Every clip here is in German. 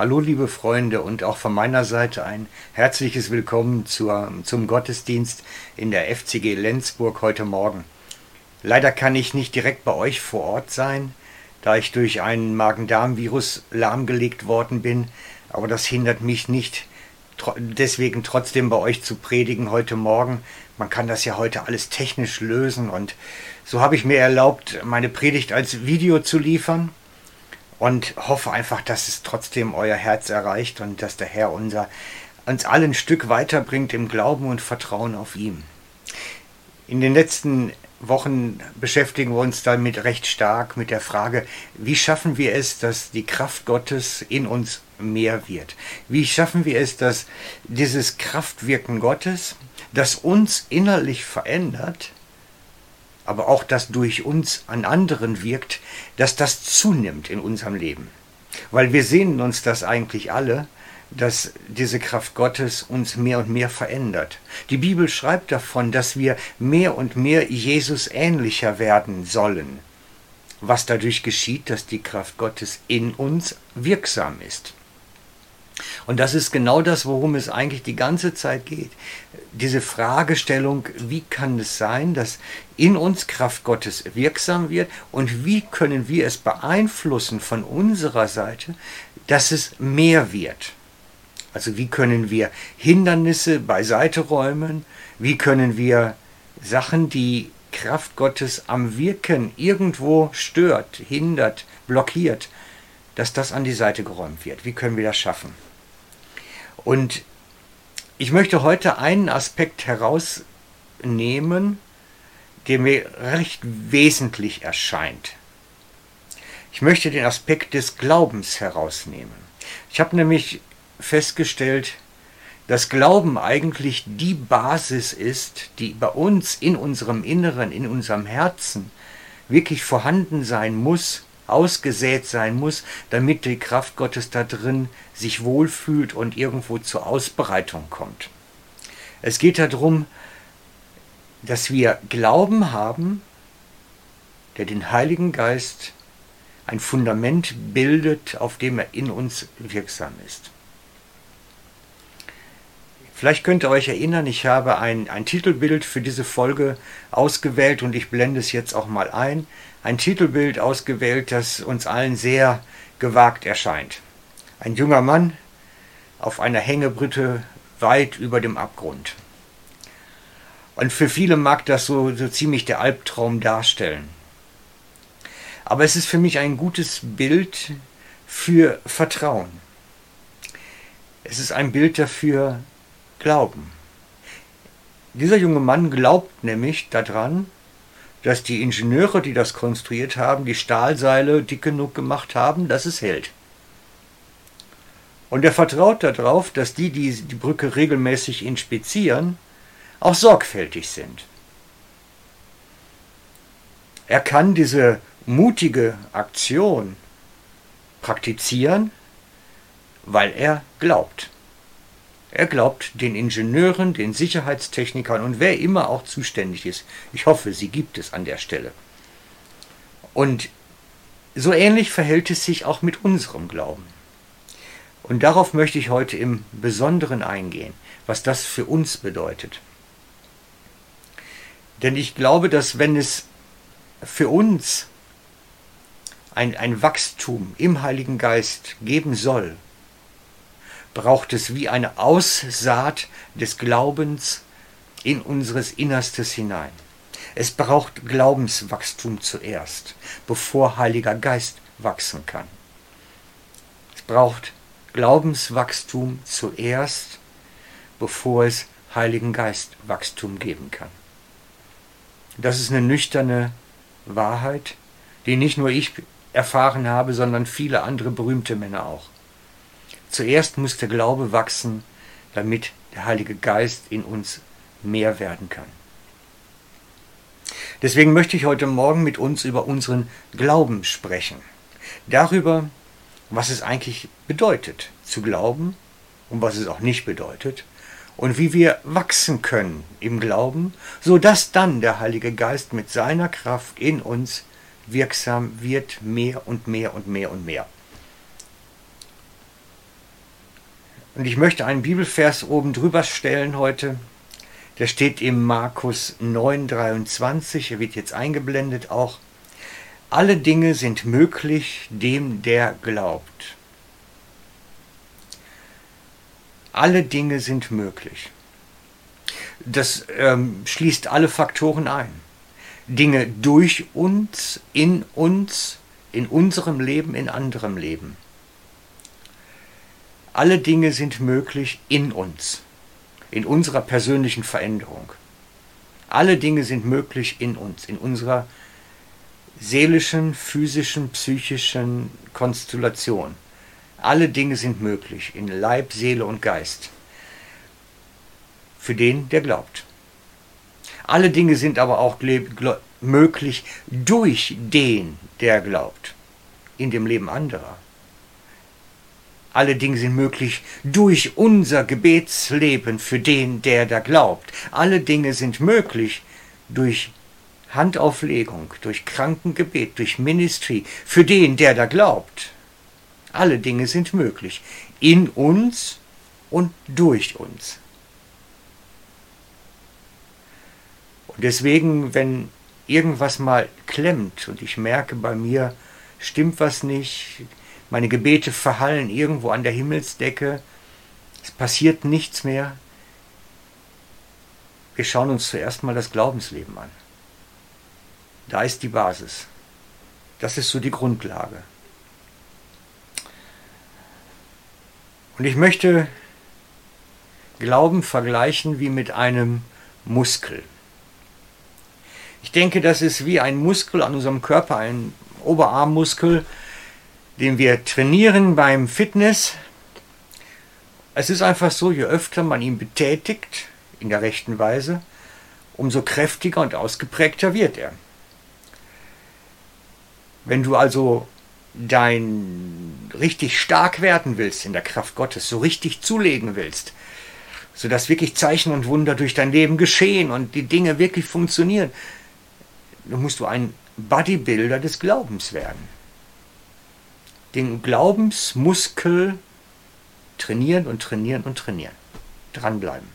Hallo liebe Freunde und auch von meiner Seite ein herzliches Willkommen zur, zum Gottesdienst in der FCG Lenzburg heute Morgen. Leider kann ich nicht direkt bei euch vor Ort sein, da ich durch einen Magen-Darm-Virus lahmgelegt worden bin, aber das hindert mich nicht, deswegen trotzdem bei euch zu predigen heute Morgen. Man kann das ja heute alles technisch lösen und so habe ich mir erlaubt, meine Predigt als Video zu liefern und hoffe einfach, dass es trotzdem euer Herz erreicht und dass der Herr unser, uns alle ein Stück weiterbringt im Glauben und Vertrauen auf ihm. In den letzten Wochen beschäftigen wir uns damit recht stark mit der Frage, wie schaffen wir es, dass die Kraft Gottes in uns mehr wird? Wie schaffen wir es, dass dieses Kraftwirken Gottes, das uns innerlich verändert, aber auch das durch uns an anderen wirkt, dass das zunimmt in unserem Leben. Weil wir sehen uns das eigentlich alle, dass diese Kraft Gottes uns mehr und mehr verändert. Die Bibel schreibt davon, dass wir mehr und mehr Jesus ähnlicher werden sollen. Was dadurch geschieht, dass die Kraft Gottes in uns wirksam ist. Und das ist genau das, worum es eigentlich die ganze Zeit geht. Diese Fragestellung, wie kann es sein, dass in uns Kraft Gottes wirksam wird und wie können wir es beeinflussen von unserer Seite, dass es mehr wird. Also wie können wir Hindernisse beiseite räumen, wie können wir Sachen, die Kraft Gottes am Wirken irgendwo stört, hindert, blockiert, dass das an die Seite geräumt wird. Wie können wir das schaffen? Und ich möchte heute einen Aspekt herausnehmen, der mir recht wesentlich erscheint. Ich möchte den Aspekt des Glaubens herausnehmen. Ich habe nämlich festgestellt, dass Glauben eigentlich die Basis ist, die bei uns in unserem Inneren, in unserem Herzen wirklich vorhanden sein muss, ausgesät sein muss, damit die Kraft Gottes da drin sich wohlfühlt und irgendwo zur Ausbreitung kommt. Es geht darum, dass wir Glauben haben, der den Heiligen Geist ein Fundament bildet, auf dem er in uns wirksam ist. Vielleicht könnt ihr euch erinnern, ich habe ein, ein Titelbild für diese Folge ausgewählt und ich blende es jetzt auch mal ein. Ein Titelbild ausgewählt, das uns allen sehr gewagt erscheint. Ein junger Mann auf einer Hängebrücke weit über dem Abgrund. Und für viele mag das so, so ziemlich der Albtraum darstellen. Aber es ist für mich ein gutes Bild für Vertrauen. Es ist ein Bild dafür, glauben. Dieser junge Mann glaubt nämlich daran, dass die Ingenieure, die das konstruiert haben, die Stahlseile dick genug gemacht haben, dass es hält. Und er vertraut darauf, dass die, die die Brücke regelmäßig inspizieren, auch sorgfältig sind. Er kann diese mutige Aktion praktizieren, weil er glaubt. Er glaubt den Ingenieuren, den Sicherheitstechnikern und wer immer auch zuständig ist. Ich hoffe, sie gibt es an der Stelle. Und so ähnlich verhält es sich auch mit unserem Glauben. Und darauf möchte ich heute im Besonderen eingehen, was das für uns bedeutet. Denn ich glaube, dass wenn es für uns ein, ein Wachstum im Heiligen Geist geben soll, braucht es wie eine Aussaat des Glaubens in unseres Innerstes hinein. Es braucht Glaubenswachstum zuerst, bevor Heiliger Geist wachsen kann. Es braucht Glaubenswachstum zuerst, bevor es Heiligen Geist Wachstum geben kann. Das ist eine nüchterne Wahrheit, die nicht nur ich erfahren habe, sondern viele andere berühmte Männer auch. Zuerst muss der Glaube wachsen, damit der Heilige Geist in uns mehr werden kann. Deswegen möchte ich heute Morgen mit uns über unseren Glauben sprechen. Darüber, was es eigentlich bedeutet zu glauben und was es auch nicht bedeutet und wie wir wachsen können im Glauben, so dass dann der Heilige Geist mit seiner Kraft in uns wirksam wird, mehr und mehr und mehr und mehr. Und ich möchte einen Bibelvers oben drüber stellen heute. Der steht im Markus 9,23. Er wird jetzt eingeblendet auch. Alle Dinge sind möglich dem, der glaubt. Alle Dinge sind möglich. Das ähm, schließt alle Faktoren ein. Dinge durch uns, in uns, in unserem Leben, in anderem Leben. Alle Dinge sind möglich in uns, in unserer persönlichen Veränderung. Alle Dinge sind möglich in uns, in unserer seelischen, physischen, psychischen Konstellation. Alle Dinge sind möglich in Leib, Seele und Geist. Für den, der glaubt. Alle Dinge sind aber auch möglich durch den, der glaubt. In dem Leben anderer. Alle Dinge sind möglich durch unser Gebetsleben für den, der da glaubt. Alle Dinge sind möglich durch Handauflegung, durch Krankengebet, durch Ministry für den, der da glaubt. Alle Dinge sind möglich. In uns und durch uns. Und deswegen, wenn irgendwas mal klemmt und ich merke bei mir, stimmt was nicht, meine Gebete verhallen irgendwo an der Himmelsdecke, es passiert nichts mehr, wir schauen uns zuerst mal das Glaubensleben an. Da ist die Basis. Das ist so die Grundlage. Und ich möchte Glauben vergleichen wie mit einem Muskel. Ich denke, das ist wie ein Muskel an unserem Körper, ein Oberarmmuskel, den wir trainieren beim Fitness. Es ist einfach so, je öfter man ihn betätigt, in der rechten Weise, umso kräftiger und ausgeprägter wird er. Wenn du also dein richtig stark werden willst in der Kraft Gottes, so richtig zulegen willst, sodass wirklich Zeichen und Wunder durch dein Leben geschehen und die Dinge wirklich funktionieren, dann musst du ein Bodybuilder des Glaubens werden. Den Glaubensmuskel trainieren und trainieren und trainieren. Dranbleiben.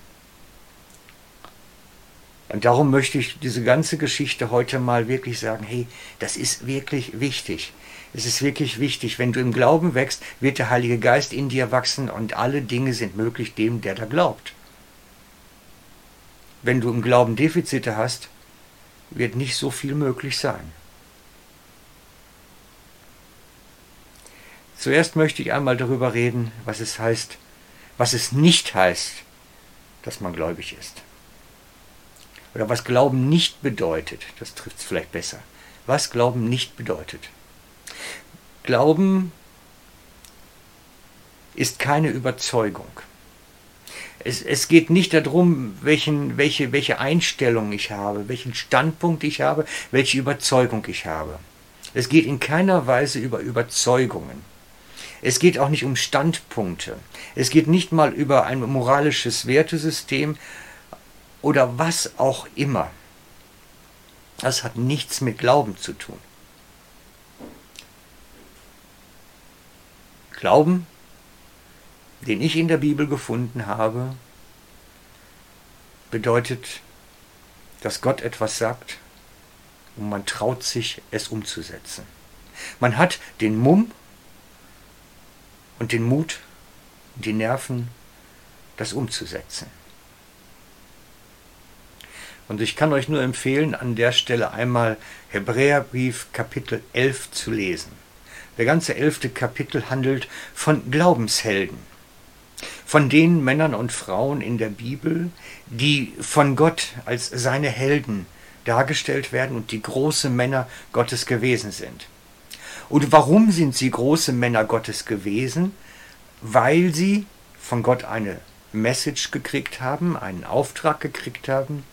Und darum möchte ich diese ganze Geschichte heute mal wirklich sagen, hey, das ist wirklich wichtig. Es ist wirklich wichtig, wenn du im Glauben wächst, wird der Heilige Geist in dir wachsen und alle Dinge sind möglich dem, der da glaubt. Wenn du im Glauben Defizite hast, wird nicht so viel möglich sein. Zuerst möchte ich einmal darüber reden, was es heißt, was es nicht heißt, dass man gläubig ist. Oder was Glauben nicht bedeutet. Das trifft es vielleicht besser. Was Glauben nicht bedeutet. Glauben ist keine Überzeugung. Es, es geht nicht darum, welchen, welche, welche Einstellung ich habe, welchen Standpunkt ich habe, welche Überzeugung ich habe. Es geht in keiner Weise über Überzeugungen. Es geht auch nicht um Standpunkte. Es geht nicht mal über ein moralisches Wertesystem oder was auch immer. Das hat nichts mit Glauben zu tun. Glauben, den ich in der Bibel gefunden habe, bedeutet, dass Gott etwas sagt und man traut sich, es umzusetzen. Man hat den Mumm und den Mut die Nerven, das umzusetzen. Und ich kann euch nur empfehlen, an der Stelle einmal Hebräerbrief Kapitel 11 zu lesen. Der ganze elfte Kapitel handelt von Glaubenshelden, von den Männern und Frauen in der Bibel, die von Gott als seine Helden dargestellt werden und die große Männer Gottes gewesen sind. Und warum sind sie große Männer Gottes gewesen? Weil sie von Gott eine Message gekriegt haben, einen Auftrag gekriegt haben,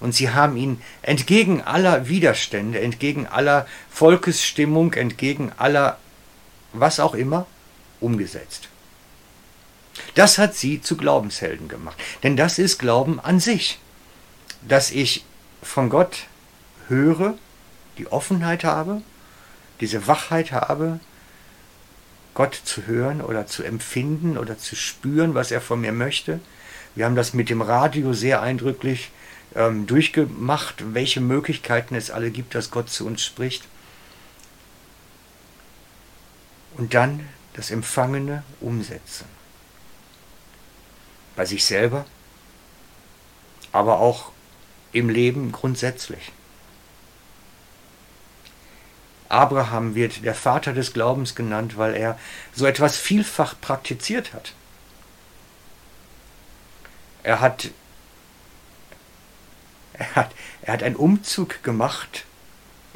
und sie haben ihn entgegen aller Widerstände, entgegen aller Volkesstimmung, entgegen aller was auch immer umgesetzt. Das hat sie zu Glaubenshelden gemacht. Denn das ist Glauben an sich. Dass ich von Gott höre, die Offenheit habe, diese Wachheit habe, Gott zu hören oder zu empfinden oder zu spüren, was er von mir möchte. Wir haben das mit dem Radio sehr eindrücklich ähm, durchgemacht, welche Möglichkeiten es alle gibt, dass Gott zu uns spricht. Und dann das Empfangene umsetzen. Bei sich selber, aber auch im Leben grundsätzlich. Abraham wird der Vater des Glaubens genannt, weil er so etwas vielfach praktiziert hat. Er hat, er hat, er hat einen Umzug gemacht,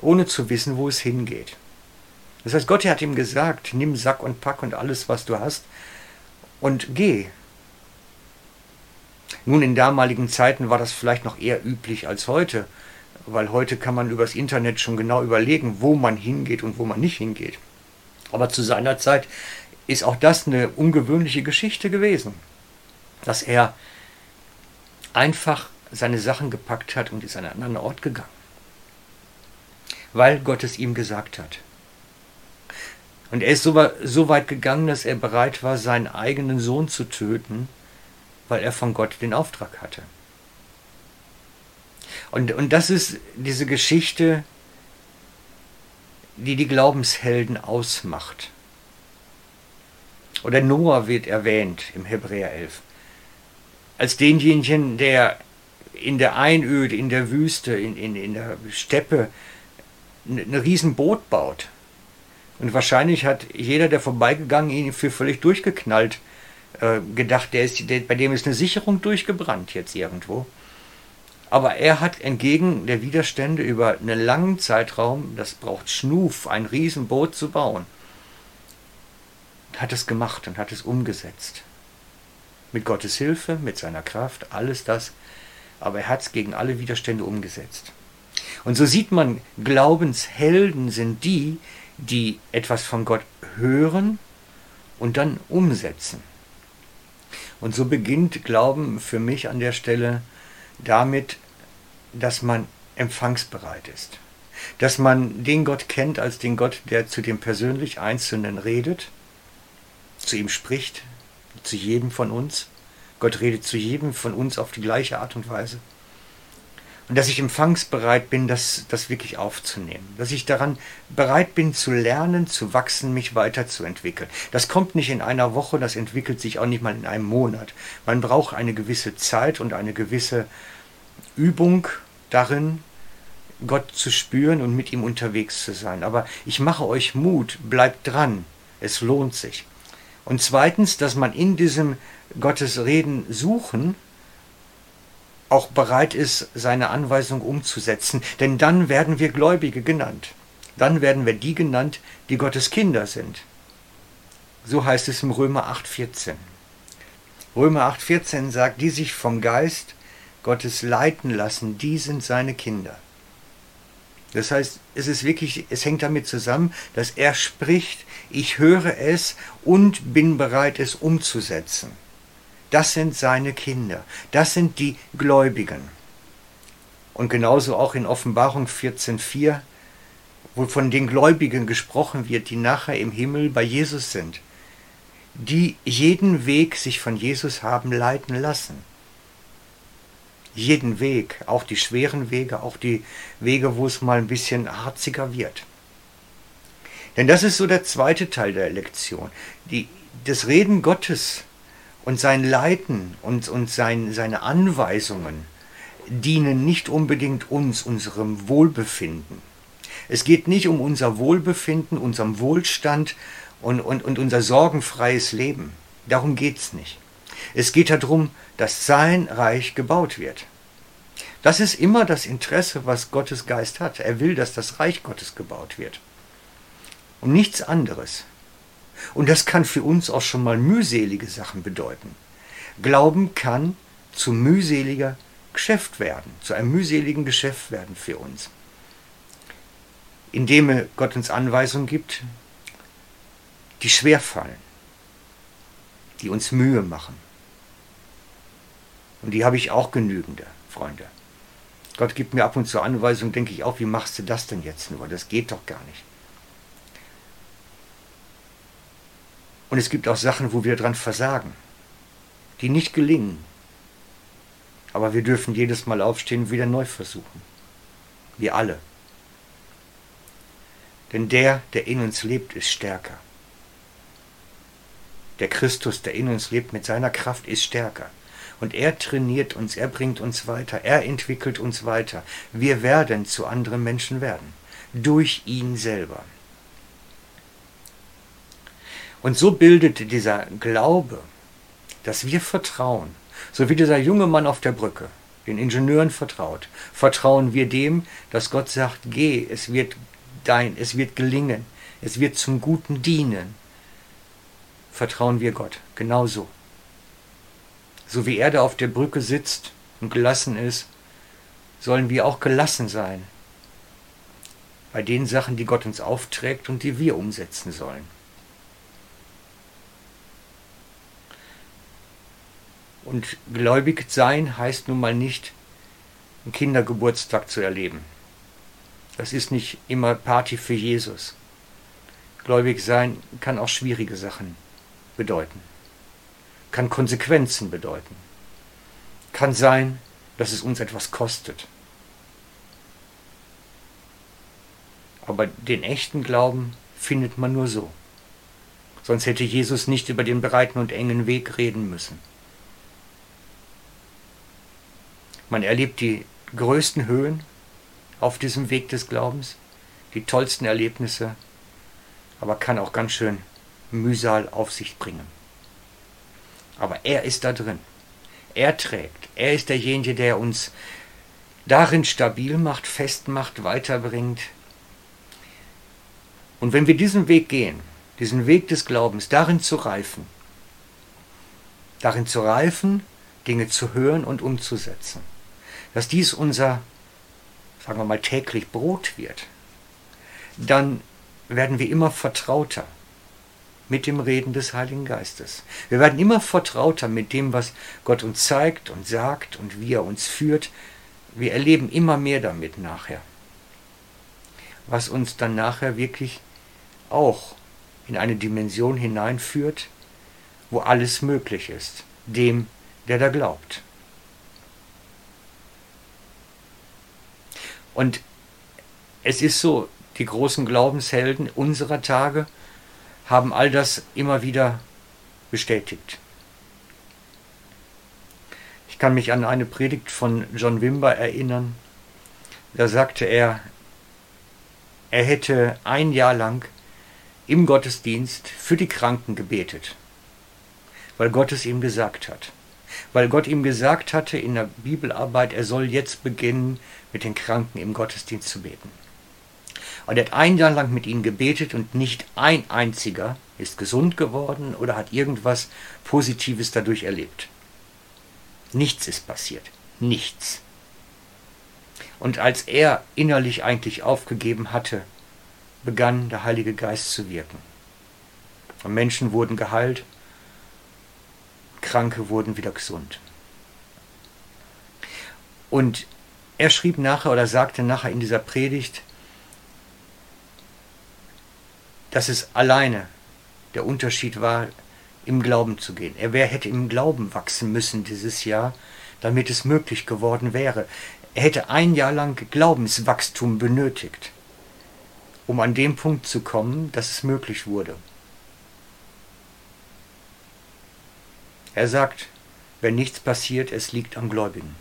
ohne zu wissen, wo es hingeht. Das heißt, Gott hat ihm gesagt, nimm Sack und Pack und alles, was du hast, und geh. Nun, in damaligen Zeiten war das vielleicht noch eher üblich als heute, weil heute kann man übers Internet schon genau überlegen, wo man hingeht und wo man nicht hingeht. Aber zu seiner Zeit ist auch das eine ungewöhnliche Geschichte gewesen, dass er einfach seine Sachen gepackt hat und ist an einen anderen Ort gegangen, weil Gott es ihm gesagt hat. Und er ist so, weit gegangen, dass er bereit war, seinen eigenen Sohn zu töten, weil er von Gott den Auftrag hatte. Und, und das ist diese Geschichte, die die Glaubenshelden ausmacht. Oder Noah wird erwähnt im Hebräer 11. Als denjenigen, der in der Einöde, in der Wüste, in, in, in der Steppe ein, Riesenboot baut. Und wahrscheinlich hat jeder, der vorbeigegangen ihn für völlig durchgeknallt äh, gedacht, der ist, der, bei dem ist eine Sicherung durchgebrannt jetzt irgendwo. Aber er hat entgegen der Widerstände über einen langen Zeitraum, das braucht Schnuf, ein Riesenboot zu bauen, hat es gemacht und hat es umgesetzt. Mit Gottes Hilfe, mit seiner Kraft, alles das. Aber er hat es gegen alle Widerstände umgesetzt. Und so sieht man, Glaubenshelden sind die, die etwas von Gott hören und dann umsetzen. Und so beginnt Glauben für mich an der Stelle damit, dass man empfangsbereit ist. Dass man den Gott kennt als den Gott, der zu dem persönlich Einzelnen redet, zu ihm spricht, zu jedem von uns. Gott redet zu jedem von uns auf die gleiche Art und Weise. Und dass ich empfangsbereit bin, das, das wirklich aufzunehmen. Dass ich daran bereit bin zu lernen, zu wachsen, mich weiterzuentwickeln. Das kommt nicht in einer Woche, das entwickelt sich auch nicht mal in einem Monat. Man braucht eine gewisse Zeit und eine gewisse Übung darin, Gott zu spüren und mit ihm unterwegs zu sein. Aber ich mache euch Mut, bleibt dran, es lohnt sich. Und zweitens, dass man in diesem Gottes Reden suchen auch bereit ist, seine Anweisung umzusetzen. Denn dann werden wir Gläubige genannt. Dann werden wir die genannt, die Gottes Kinder sind. So heißt es im Römer 8,14. Römer 8,14 sagt, die sich vom Geist Gottes leiten lassen, die sind seine Kinder. Das heißt, es ist wirklich, es hängt damit zusammen, dass er spricht, ich höre es und bin bereit, es umzusetzen. Das sind seine Kinder. Das sind die Gläubigen. Und genauso auch in Offenbarung 14.4, wo von den Gläubigen gesprochen wird, die nachher im Himmel bei Jesus sind, die jeden Weg sich von Jesus haben leiten lassen. Jeden Weg, auch die schweren Wege, auch die Wege, wo es mal ein bisschen harziger wird. Denn das ist so der zweite Teil der Lektion. Die, das Reden Gottes und sein Leiten und, und sein, seine Anweisungen dienen nicht unbedingt uns, unserem Wohlbefinden. Es geht nicht um unser Wohlbefinden, unserem Wohlstand und, und, und unser sorgenfreies Leben. Darum geht es nicht. Es geht darum, dass sein Reich gebaut wird. Das ist immer das Interesse, was Gottes Geist hat. Er will, dass das Reich Gottes gebaut wird. Und nichts anderes. Und das kann für uns auch schon mal mühselige Sachen bedeuten. Glauben kann zu mühseliger Geschäft werden, zu einem mühseligen Geschäft werden für uns. Indem Gott uns Anweisungen gibt, die schwer fallen, die uns Mühe machen. Und die habe ich auch genügende, Freunde. Gott gibt mir ab und zu Anweisungen, denke ich auch, wie machst du das denn jetzt nur? Das geht doch gar nicht. Und es gibt auch Sachen, wo wir dran versagen, die nicht gelingen. Aber wir dürfen jedes Mal aufstehen und wieder neu versuchen. Wir alle. Denn der, der in uns lebt, ist stärker. Der Christus, der in uns lebt, mit seiner Kraft ist stärker. Und er trainiert uns, er bringt uns weiter, er entwickelt uns weiter. Wir werden zu anderen Menschen werden. Durch ihn selber. Und so bildet dieser Glaube, dass wir vertrauen, so wie dieser junge Mann auf der Brücke, den Ingenieuren vertraut, vertrauen wir dem, dass Gott sagt, geh, es wird dein, es wird gelingen, es wird zum Guten dienen. Vertrauen wir Gott, genauso. So wie er da auf der Brücke sitzt und gelassen ist, sollen wir auch gelassen sein bei den Sachen, die Gott uns aufträgt und die wir umsetzen sollen. Und gläubig sein heißt nun mal nicht, einen Kindergeburtstag zu erleben. Das ist nicht immer Party für Jesus. Gläubig sein kann auch schwierige Sachen bedeuten, kann Konsequenzen bedeuten, kann sein, dass es uns etwas kostet. Aber den echten Glauben findet man nur so. Sonst hätte Jesus nicht über den breiten und engen Weg reden müssen. Man erlebt die größten Höhen auf diesem Weg des Glaubens, die tollsten Erlebnisse, aber kann auch ganz schön Mühsal auf sich bringen. Aber er ist da drin. Er trägt. Er ist derjenige, der uns darin stabil macht, festmacht, weiterbringt. Und wenn wir diesen Weg gehen, diesen Weg des Glaubens, darin zu reifen, darin zu reifen, Dinge zu hören und umzusetzen, dass dies unser, sagen wir mal, täglich Brot wird, dann werden wir immer vertrauter mit dem Reden des Heiligen Geistes. Wir werden immer vertrauter mit dem, was Gott uns zeigt und sagt und wie er uns führt. Wir erleben immer mehr damit nachher, was uns dann nachher wirklich auch in eine Dimension hineinführt, wo alles möglich ist, dem, der da glaubt. Und es ist so, die großen Glaubenshelden unserer Tage haben all das immer wieder bestätigt. Ich kann mich an eine Predigt von John Wimber erinnern. Da sagte er, er hätte ein Jahr lang im Gottesdienst für die Kranken gebetet, weil Gott es ihm gesagt hat weil Gott ihm gesagt hatte in der Bibelarbeit, er soll jetzt beginnen, mit den Kranken im Gottesdienst zu beten. Und er hat ein Jahr lang mit ihnen gebetet und nicht ein einziger ist gesund geworden oder hat irgendwas Positives dadurch erlebt. Nichts ist passiert. Nichts. Und als er innerlich eigentlich aufgegeben hatte, begann der Heilige Geist zu wirken. Und Menschen wurden geheilt, Kranke wurden wieder gesund. Und er schrieb nachher oder sagte nachher in dieser Predigt, dass es alleine der Unterschied war, im Glauben zu gehen. Er wär, hätte im Glauben wachsen müssen dieses Jahr, damit es möglich geworden wäre. Er hätte ein Jahr lang Glaubenswachstum benötigt, um an dem Punkt zu kommen, dass es möglich wurde. Er sagt, wenn nichts passiert, es liegt am Gläubigen.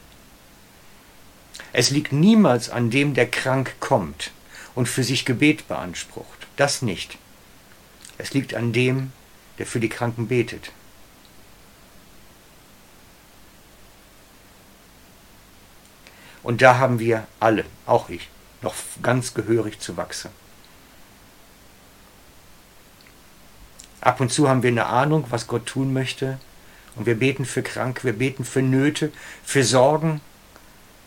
Es liegt niemals an dem, der krank kommt und für sich Gebet beansprucht. Das nicht. Es liegt an dem, der für die Kranken betet. Und da haben wir alle, auch ich, noch ganz gehörig zu wachsen. Ab und zu haben wir eine Ahnung, was Gott tun möchte, und wir beten für Kranke, wir beten für Nöte, für Sorgen,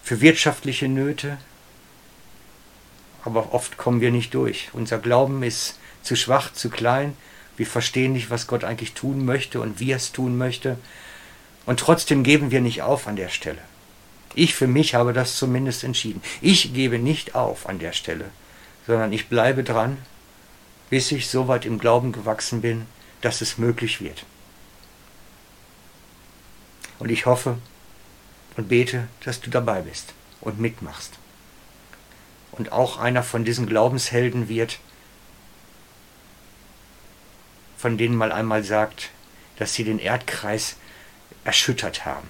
für wirtschaftliche Nöte. Aber oft kommen wir nicht durch. Unser Glauben ist zu schwach, zu klein. Wir verstehen nicht, was Gott eigentlich tun möchte und wie er es tun möchte. Und trotzdem geben wir nicht auf an der Stelle. Ich für mich habe das zumindest entschieden. Ich gebe nicht auf an der Stelle, sondern ich bleibe dran, bis ich so weit im Glauben gewachsen bin, dass es möglich wird. Und ich hoffe und bete, dass du dabei bist und mitmachst. Und auch einer von diesen Glaubenshelden wird, von denen mal einmal sagt, dass sie den Erdkreis erschüttert haben.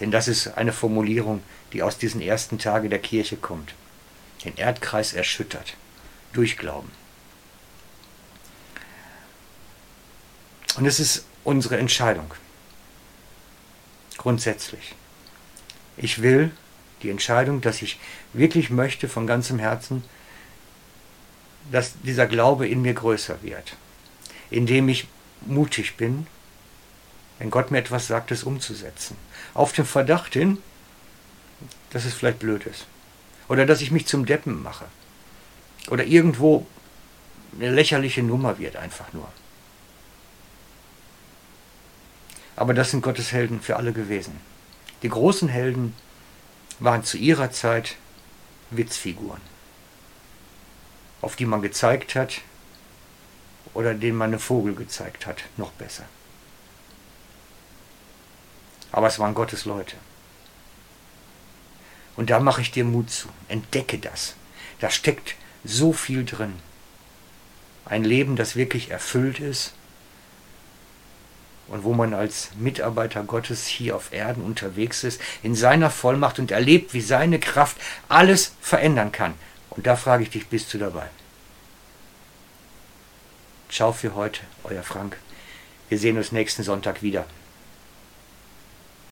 Denn das ist eine Formulierung, die aus diesen ersten Tagen der Kirche kommt. Den Erdkreis erschüttert. Durch Glauben. Und es ist unsere Entscheidung. Grundsätzlich. Ich will die Entscheidung, dass ich wirklich möchte von ganzem Herzen, dass dieser Glaube in mir größer wird. Indem ich mutig bin, wenn Gott mir etwas sagt, es umzusetzen. Auf dem Verdacht hin, dass es vielleicht blöd ist. Oder dass ich mich zum Deppen mache. Oder irgendwo eine lächerliche Nummer wird einfach nur. Aber das sind Gottes Helden für alle gewesen. Die großen Helden waren zu ihrer Zeit Witzfiguren, auf die man gezeigt hat oder denen man eine Vogel gezeigt hat, noch besser. Aber es waren Gottes Leute. Und da mache ich dir Mut zu. Entdecke das. Da steckt so viel drin. Ein Leben, das wirklich erfüllt ist und wo man als Mitarbeiter Gottes hier auf Erden unterwegs ist, in seiner Vollmacht und erlebt, wie seine Kraft alles verändern kann. Und da frage ich dich, bist du dabei? Ciao für heute, euer Frank. Wir sehen uns nächsten Sonntag wieder.